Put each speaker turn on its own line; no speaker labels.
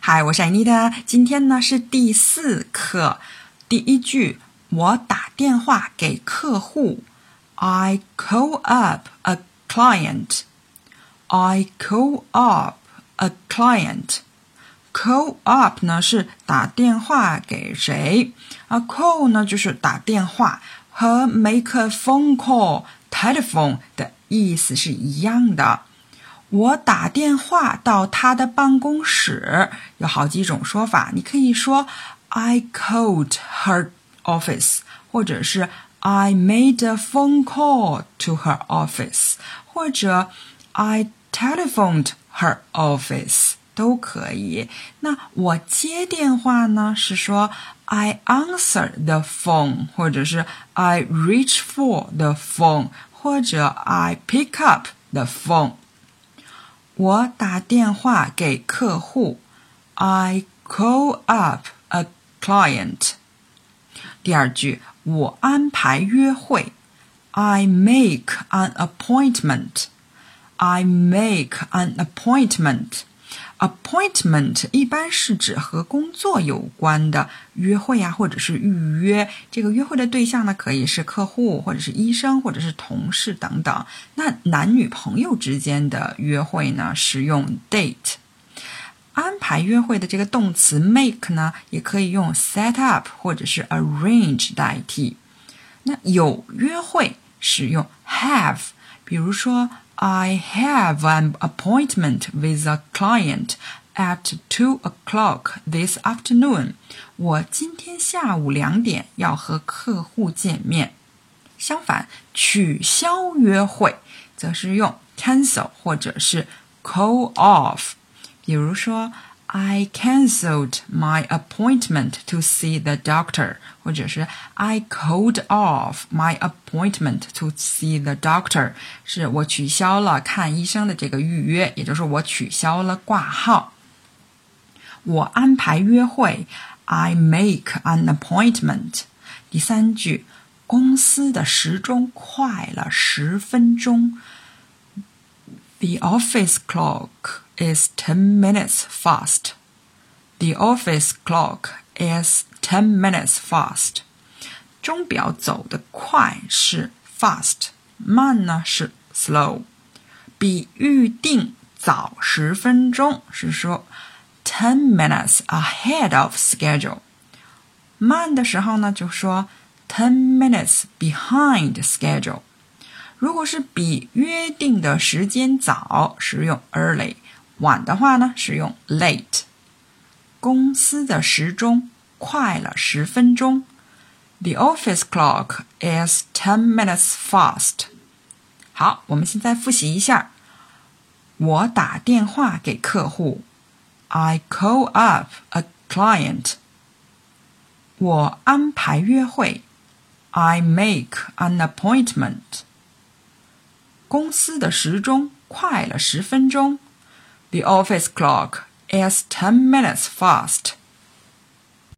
嗨，我是艾妮的。今天呢是第四课，第一句，我打电话给客户。I call up a client. I call up a client. Call up 呢是打电话给谁？啊，call 呢就是打电话，和 make a phone call telephone 的意思是一样的。我打电话到他的办公室，有好几种说法。你可以说 I called her office，或者是 I made a phone call to her office，或者 I telephoned her office 都可以。那我接电话呢？是说 I answer the phone，或者是 I reach for the phone，或者 I pick up the phone。我打电话给客户，I call up a client。第二句，我安排约会，I make an appointment。I make an appointment。 Appointment 一般是指和工作有关的约会呀，或者是预约。这个约会的对象呢，可以是客户，或者是医生，或者是同事等等。那男女朋友之间的约会呢，是用 date。安排约会的这个动词 make 呢，也可以用 set up 或者是 arrange 代替。那有约会使用 have，比如说。I have an appointment with a client at two o'clock this afternoon. 我今天下午两点要和客户见面。相反，取消约会则是用 cancel 或者是 call off。比如说。 I cancelled my appointment to see the doctor，或者是 I called off my appointment to see the doctor，是我取消了看医生的这个预约，也就是我取消了挂号。我安排约会，I make an appointment。第三句，公司的时钟快了十分钟。The office clock is 10 minutes fast. The office clock is 10 minutes fast. 钟表走得快是 fast，慢呢是 slow。比预定早十分钟是说 ten minutes ahead of schedule。慢的时候呢就说 ten minutes behind schedule。如果是比约定的时间早，是用 early。 晚的话呢，是用 late。公司的时钟快了十分钟。The office clock is ten minutes fast。好，我们现在复习一下。我打电话给客户，I call up a client。我安排约会，I make an appointment。公司的时钟快了十分钟。 The office clock is 10 minutes fast.